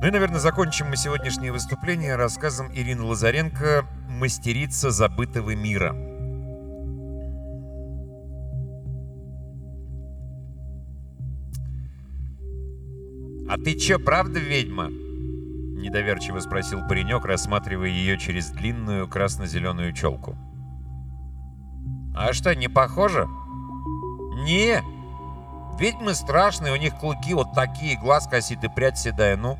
Ну и, наверное, закончим мы сегодняшнее выступление рассказом Ирины Лазаренко «Мастерица забытого мира». «А ты чё, правда ведьма?» — недоверчиво спросил паренек, рассматривая ее через длинную красно-зеленую челку. «А что, не похоже?» «Не! Ведьмы страшные, у них клыки вот такие, глаз косит и прядь седая, ну.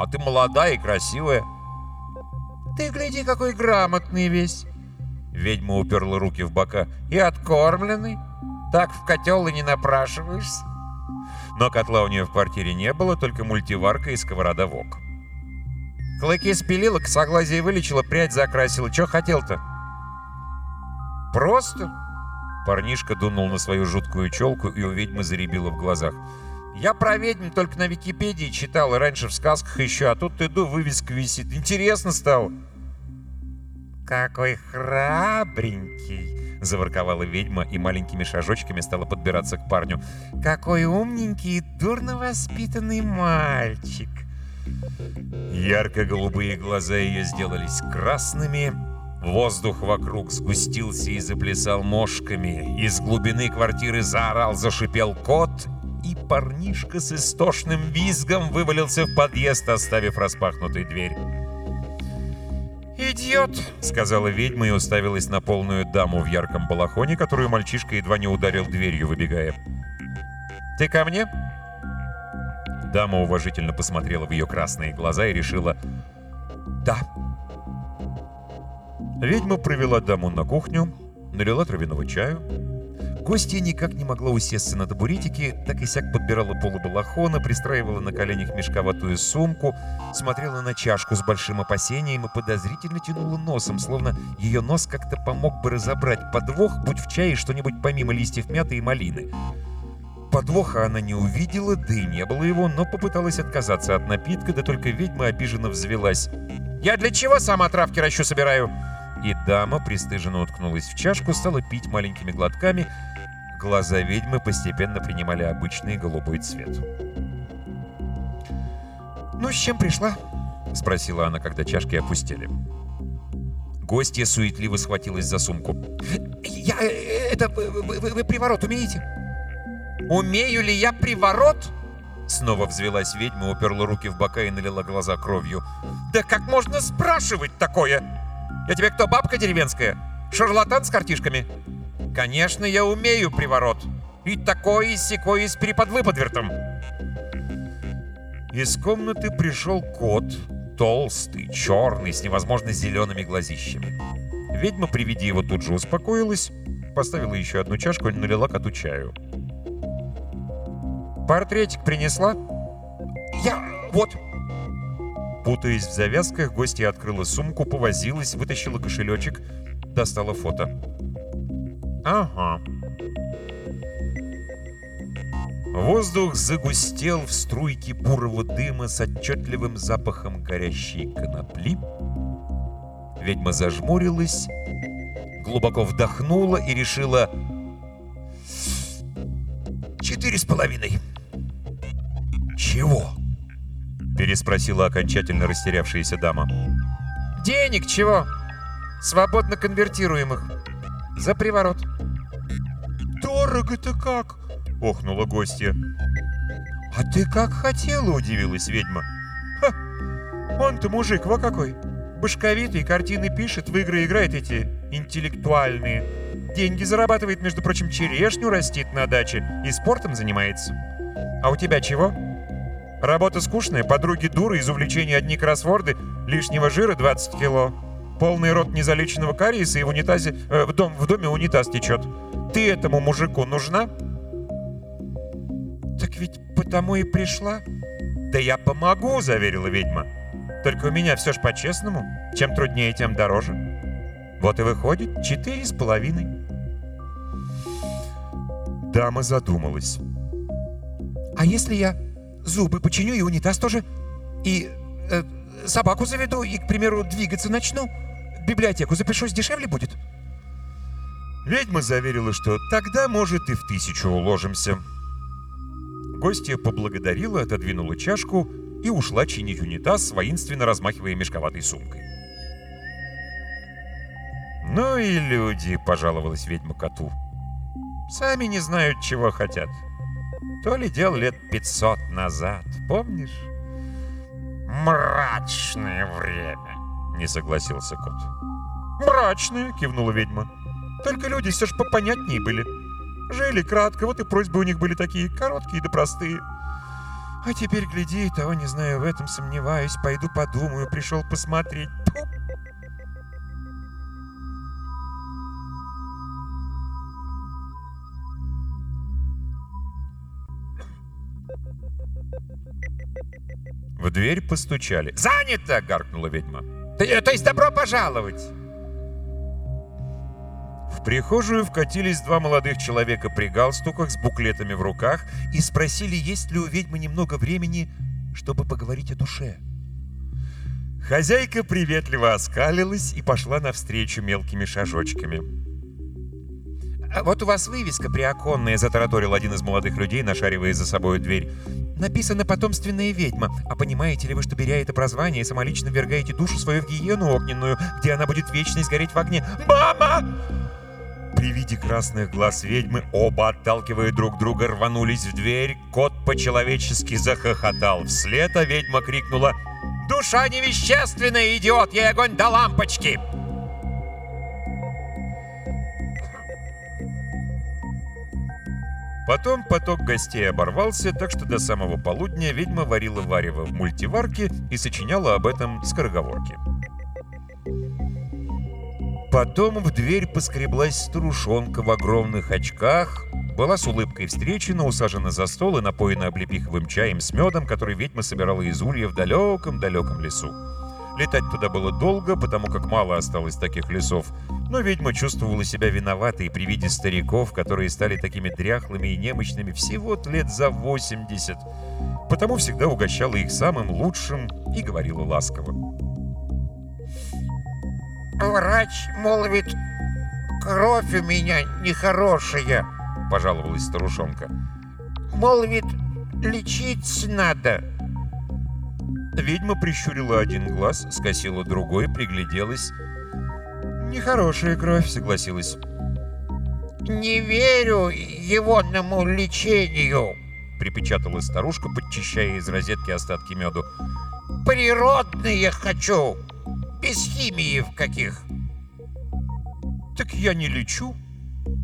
А ты молодая и красивая». «Ты гляди, какой грамотный весь!» Ведьма уперла руки в бока. «И откормленный. Так в котел и не напрашиваешься». Но котла у нее в квартире не было, только мультиварка и сковорода вок. Клыки спилила, косоглазие вылечила, прядь закрасила. Че хотел-то? Просто? Парнишка дунул на свою жуткую челку, и у ведьмы заребило в глазах. Я про ведьм только на Википедии читал, и раньше в сказках еще, а тут иду, вывеска висит. Интересно стало. «Какой храбренький!» — заворковала ведьма и маленькими шажочками стала подбираться к парню. «Какой умненький и дурно воспитанный мальчик!» Ярко-голубые глаза ее сделались красными, воздух вокруг сгустился и заплясал мошками, из глубины квартиры заорал, зашипел кот, и парнишка с истошным визгом вывалился в подъезд, оставив распахнутой дверь. «Идиот!» — сказала ведьма и уставилась на полную даму в ярком балахоне, которую мальчишка едва не ударил дверью, выбегая. «Ты ко мне?» Дама уважительно посмотрела в ее красные глаза и решила «Да». Ведьма провела даму на кухню, налила травяного чаю, Гостья никак не могла усесться на табуретике, так и сяк подбирала полы пристраивала на коленях мешковатую сумку, смотрела на чашку с большим опасением и подозрительно тянула носом, словно ее нос как-то помог бы разобрать подвох, будь в чае что-нибудь помимо листьев мяты и малины. Подвоха она не увидела, да и не было его, но попыталась отказаться от напитка, да только ведьма обиженно взвелась. «Я для чего сама травки ращу собираю?» И дама пристыженно уткнулась в чашку, стала пить маленькими глотками, Глаза ведьмы постепенно принимали обычный голубой цвет. «Ну, с чем пришла?» — спросила она, когда чашки опустили. Гостья суетливо схватилась за сумку. «Я... Э, это... Вы, вы, вы приворот умеете?» «Умею ли я приворот?» Снова взвелась ведьма, уперла руки в бока и налила глаза кровью. «Да как можно спрашивать такое? Я тебе кто, бабка деревенская? Шарлатан с картишками?» Конечно, я умею приворот. И такой, и секой, и с переподвыподвертом. Из комнаты пришел кот, толстый, черный, с невозможно зелеными глазищами. Ведьма при виде его тут же успокоилась, поставила еще одну чашку и налила коту чаю. «Портретик принесла?» «Я... вот...» Путаясь в завязках, гостья открыла сумку, повозилась, вытащила кошелечек, достала фото. Ага. Воздух загустел в струйке бурого дыма с отчетливым запахом горящей конопли. Ведьма зажмурилась, глубоко вдохнула и решила «Четыре с половиной». «Чего?» — переспросила окончательно растерявшаяся дама. «Денег чего? Свободно конвертируемых. За приворот». «Дорого-то как!» — охнула гостья. «А ты как хотела!» — удивилась ведьма. «Ха! Он-то мужик, во какой! Башковитый, картины пишет, в игры играет эти интеллектуальные. Деньги зарабатывает, между прочим, черешню растит на даче и спортом занимается. А у тебя чего? Работа скучная, подруги дуры, из увлечения одни кроссворды, лишнего жира 20 кило. Полный рот незалеченного кариеса и в унитазе... Э, в, дом, в доме унитаз течет. Ты этому мужику нужна?» «Так ведь потому и пришла?» «Да я помогу», — заверила ведьма. «Только у меня все ж по-честному. Чем труднее, тем дороже. Вот и выходит четыре с половиной». Дама задумалась. «А если я зубы починю и унитаз тоже? И э, собаку заведу и, к примеру, двигаться начну? Библиотеку запишусь, дешевле будет?» Ведьма заверила, что тогда, может, и в тысячу уложимся. Гостья поблагодарила, отодвинула чашку и ушла чинить унитаз, воинственно размахивая мешковатой сумкой. «Ну и люди», — пожаловалась ведьма коту. «Сами не знают, чего хотят. То ли дело лет пятьсот назад, помнишь?» «Мрачное время», — не согласился кот. «Мрачное», — кивнула ведьма. «Только люди все ж попонятнее были. Жили кратко, вот и просьбы у них были такие короткие да простые. А теперь, гляди, того не знаю, в этом сомневаюсь, пойду подумаю, пришел посмотреть. В дверь постучали. «Занято!» — гаркнула ведьма. То, то есть добро пожаловать! В прихожую вкатились два молодых человека при галстуках с буклетами в руках и спросили, есть ли у ведьмы немного времени, чтобы поговорить о душе. Хозяйка приветливо оскалилась и пошла навстречу мелкими шажочками. А вот у вас вывеска приоконная, затараторил один из молодых людей, нашаривая за собой дверь. Написано «Потомственная ведьма». А понимаете ли вы, что, беря это прозвание, самолично ввергаете душу свою в гиену огненную, где она будет вечно сгореть в огне? «Мама!» При виде красных глаз ведьмы оба, отталкивая друг друга, рванулись в дверь. Кот по-человечески захохотал вслед, а ведьма крикнула «Душа невещественная, идиот! Ей огонь до лампочки!» Потом поток гостей оборвался, так что до самого полудня ведьма варила варево в мультиварке и сочиняла об этом скороговорки. Потом в дверь поскреблась старушонка в огромных очках, была с улыбкой встречена, усажена за стол и напоена облепиховым чаем с медом, который ведьма собирала из улья в далеком-далеком лесу. Летать туда было долго, потому как мало осталось таких лесов, но ведьма чувствовала себя виноватой при виде стариков, которые стали такими дряхлыми и немощными всего лет за 80, потому всегда угощала их самым лучшим и говорила ласково. «Врач молвит, кровь у меня нехорошая», — пожаловалась старушонка. «Молвит, лечить надо». Ведьма прищурила один глаз, скосила другой, пригляделась. «Нехорошая кровь», — согласилась. «Не верю егонному лечению», — припечатала старушка, подчищая из розетки остатки меду. «Природные хочу, без химии в каких». «Так я не лечу».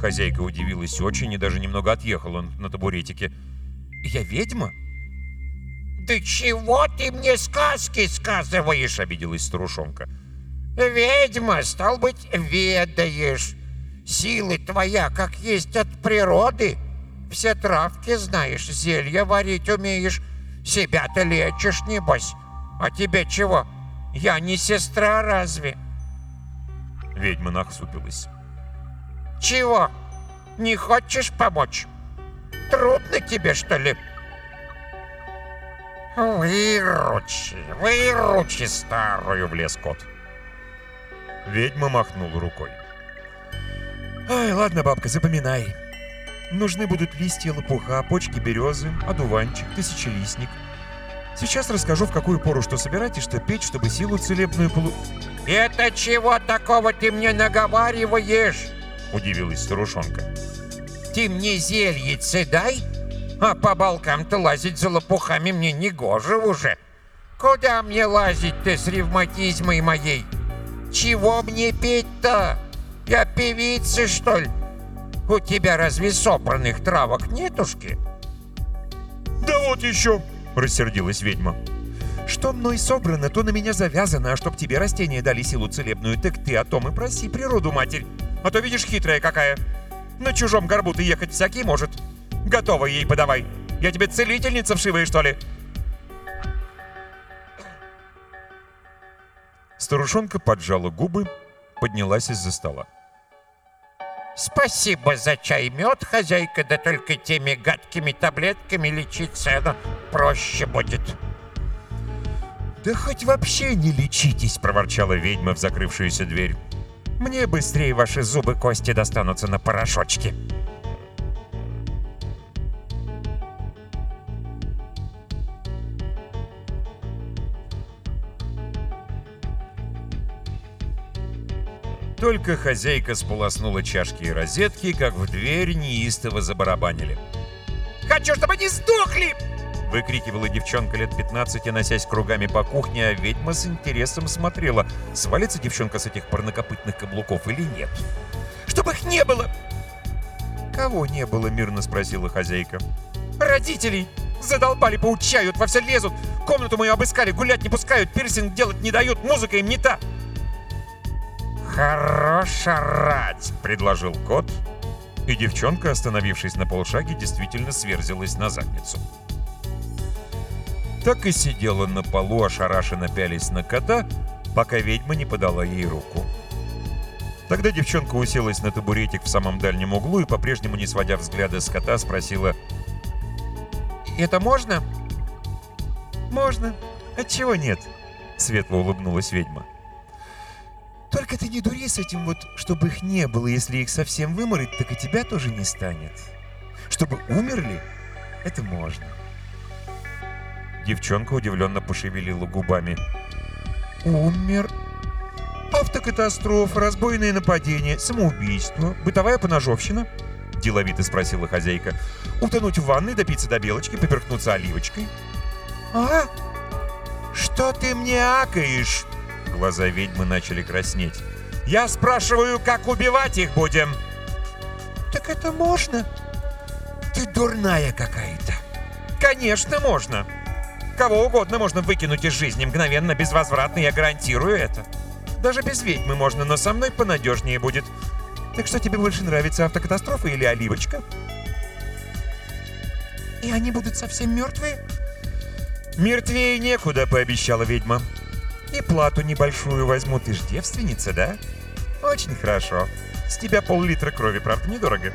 Хозяйка удивилась очень и даже немного отъехала на табуретике. «Я ведьма?» «Да чего ты мне сказки сказываешь?» — обиделась старушонка. «Ведьма, стал быть, ведаешь. Силы твоя, как есть от природы. Все травки знаешь, зелья варить умеешь. Себя-то лечишь, небось. А тебе чего? Я не сестра разве?» Ведьма нахсупилась. «Чего? Не хочешь помочь? Трудно тебе, что ли?» «Выручи, выручи старую!» — влез кот. Ведьма махнула рукой. Ай, ладно, бабка, запоминай. Нужны будут листья лопуха, почки березы, одуванчик, тысячелистник. Сейчас расскажу, в какую пору что собирать и что петь, чтобы силу целебную полу... «Это чего такого ты мне наговариваешь?» — удивилась старушонка. «Ты мне зельицы дай, а по балкам-то лазить за лопухами мне не гоже уже. Куда мне лазить-то с ревматизмой моей? Чего мне петь-то? Я певица, что ли? У тебя разве собранных травок нетушки?» «Да вот еще!» — рассердилась ведьма. Что мной собрано, то на меня завязано, а чтоб тебе растения дали силу целебную, так ты о том и проси природу, матерь. А то видишь, хитрая какая. На чужом горбу ты ехать всякий может. Готово ей подавай. Я тебе целительница вшивая, что ли?» Старушонка поджала губы, поднялась из-за стола. «Спасибо за чай мед, хозяйка, да только теми гадкими таблетками лечиться она проще будет». «Да хоть вообще не лечитесь!» — проворчала ведьма в закрывшуюся дверь. «Мне быстрее ваши зубы кости достанутся на порошочке!» Только хозяйка сполоснула чашки и розетки, как в дверь неистово забарабанили. «Хочу, чтобы они сдохли!» Выкрикивала девчонка лет 15, носясь кругами по кухне, а ведьма с интересом смотрела, свалится девчонка с этих парнокопытных каблуков или нет. «Чтобы их не было!» «Кого не было?» — мирно спросила хозяйка. «Родителей! Задолбали, поучают, во все лезут! Комнату мою обыскали, гулять не пускают, пирсинг делать не дают, музыка им не та!» «Хорош орать!» — предложил кот, и девчонка, остановившись на полшаге, действительно сверзилась на задницу. Так и сидела на полу, ошарашенно пялись на кота, пока ведьма не подала ей руку. Тогда девчонка уселась на табуретик в самом дальнем углу и, по-прежнему не сводя взгляда с кота, спросила «Это можно?» «Можно. Отчего нет?» — светло улыбнулась ведьма. «Только ты не дури с этим вот, чтобы их не было. Если их совсем выморить, так и тебя тоже не станет. Чтобы умерли, это можно». Девчонка удивленно пошевелила губами. «Умер? Автокатастрофа, разбойное нападение, самоубийство, бытовая поножовщина?» Деловито спросила хозяйка. «Утонуть в ванной, допиться до белочки, поперхнуться оливочкой?» «А? Что ты мне акаешь?» Глаза ведьмы начали краснеть. «Я спрашиваю, как убивать их будем?» «Так это можно?» «Ты дурная какая-то!» «Конечно можно!» Кого угодно можно выкинуть из жизни мгновенно, безвозвратно, я гарантирую это. Даже без ведьмы можно, но со мной понадежнее будет. Так что тебе больше нравится, автокатастрофа или оливочка? И они будут совсем мертвые? Мертвее некуда, пообещала ведьма. И плату небольшую возьму, ты ж девственница, да? Очень хорошо. С тебя пол-литра крови, правда, недорого.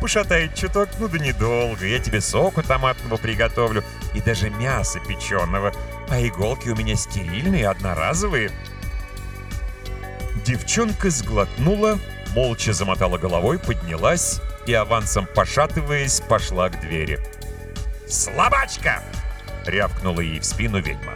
Пошатает чуток, ну да недолго. Я тебе соку томатного приготовлю и даже мясо печеного. А иголки у меня стерильные, одноразовые. Девчонка сглотнула, молча замотала головой, поднялась и, авансом пошатываясь, пошла к двери. «Слабачка!» — рявкнула ей в спину ведьма.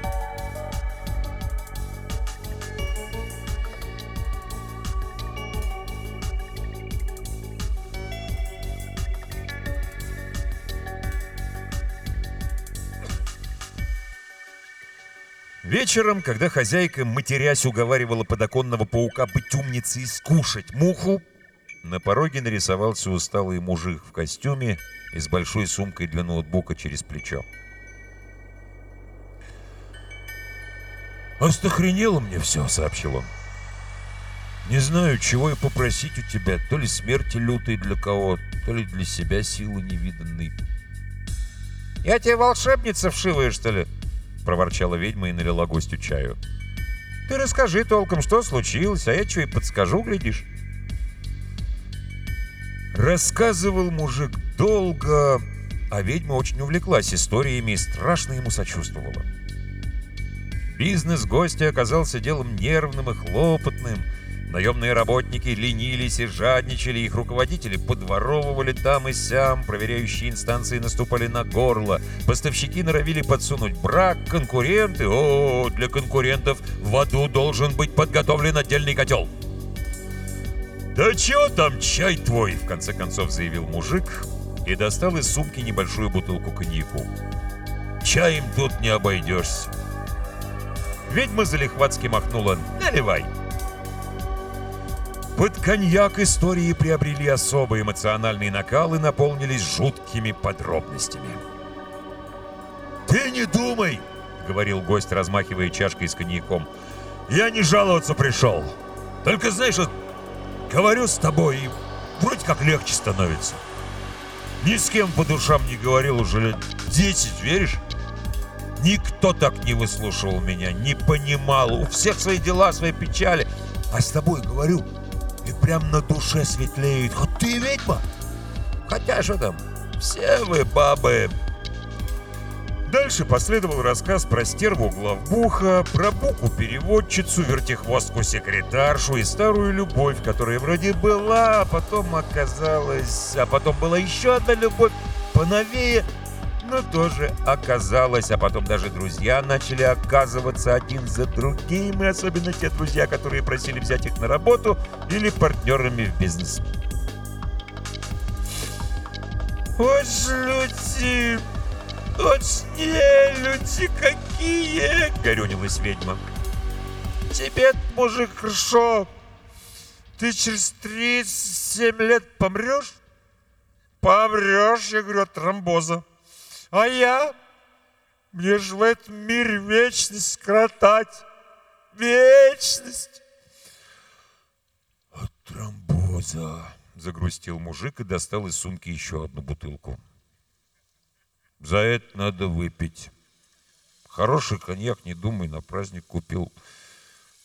Вечером, когда хозяйка, матерясь, уговаривала подоконного паука быть умницей и скушать муху, на пороге нарисовался усталый мужик в костюме и с большой сумкой для ноутбука через плечо. «Остохренело мне все», — сообщил он. «Не знаю, чего и попросить у тебя, то ли смерти лютой для кого, то ли для себя силы невиданной». «Я тебе волшебница вшивая, что ли?» — проворчала ведьма и налила гостю чаю. «Ты расскажи толком, что случилось, а я что и подскажу, глядишь». Рассказывал мужик долго, а ведьма очень увлеклась историями и страшно ему сочувствовала. Бизнес гостя оказался делом нервным и хлопотным. Наемные работники ленились и жадничали, их руководители подворовывали там и сям, проверяющие инстанции наступали на горло, поставщики норовили подсунуть брак, конкуренты, о, для конкурентов в аду должен быть подготовлен отдельный котел. «Да чё там чай твой?» — в конце концов заявил мужик и достал из сумки небольшую бутылку коньяку. «Чаем тут не обойдешься». Ведьма залихватски махнула «Наливай». Под коньяк истории приобрели особый эмоциональный накал и наполнились жуткими подробностями. «Ты не думай!» — говорил гость, размахивая чашкой с коньяком. «Я не жаловаться пришел. Только, знаешь, вот говорю с тобой, и вроде как легче становится. Ни с кем по душам не говорил уже лет десять, веришь? Никто так не выслушивал меня, не понимал. У всех свои дела, свои печали. А с тобой говорю, и прям на душе светлеет. Вот ты ведьма. Хотя что там, все вы бабы. Дальше последовал рассказ про стерву главбуха, про буку-переводчицу, вертихвостку-секретаршу и старую любовь, которая вроде была, а потом оказалась... А потом была еще одна любовь, поновее, но тоже оказалась. А потом даже друзья начали оказываться один за другим, и особенно те друзья, которые просили взять их на работу или партнерами в бизнес. Вот люди... «Точнее, люди какие!» — горюнилась ведьма. «Тебе, мужик, хорошо. Ты через 37 лет помрешь?» «Помрешь, я говорю, от тромбоза. А я? Мне же в этом мире вечность кротать. Вечность!» «От тромбоза!» — загрустил мужик и достал из сумки еще одну бутылку. За это надо выпить. Хороший коньяк, не думай, на праздник купил.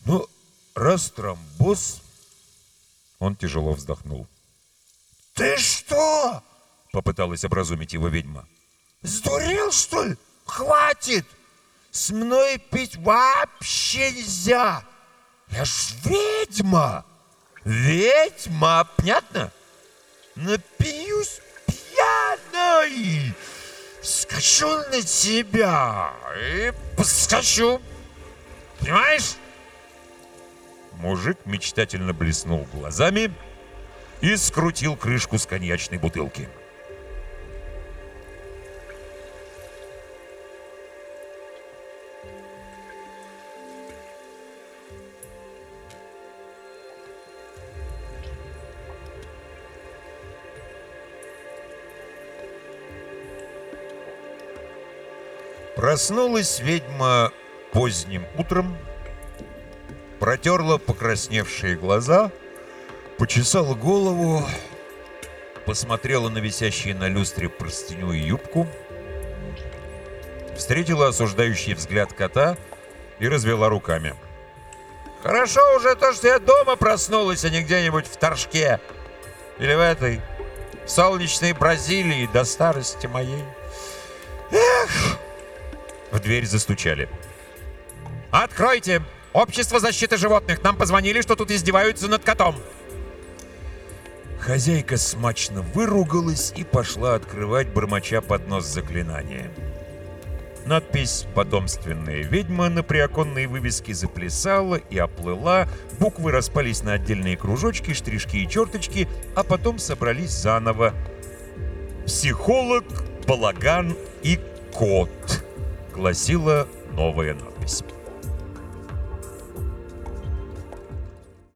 Ну, раз тромбоз... Он тяжело вздохнул. «Ты что?» — попыталась образумить его ведьма. «Сдурел, что ли? Хватит! С мной пить вообще нельзя! Я ж ведьма! Ведьма, понятно? Напьюсь пьяной!» скачу на тебя и поскочу. Понимаешь? Мужик мечтательно блеснул глазами и скрутил крышку с коньячной бутылки. Проснулась ведьма поздним утром, протерла покрасневшие глаза, почесала голову, посмотрела на висящие на люстре простыню и юбку, встретила осуждающий взгляд кота и развела руками. «Хорошо уже то, что я дома проснулась, а не где-нибудь в Торжке или в этой солнечной Бразилии до старости моей. Эх!» В дверь застучали. «Откройте! Общество защиты животных! Нам позвонили, что тут издеваются над котом!» Хозяйка смачно выругалась и пошла открывать, бормоча под нос заклинания. Надпись «Потомственная ведьма» на приоконной вывеске заплясала и оплыла, буквы распались на отдельные кружочки, штришки и черточки, а потом собрались заново. «Психолог, балаган и кот» гласила новая надпись.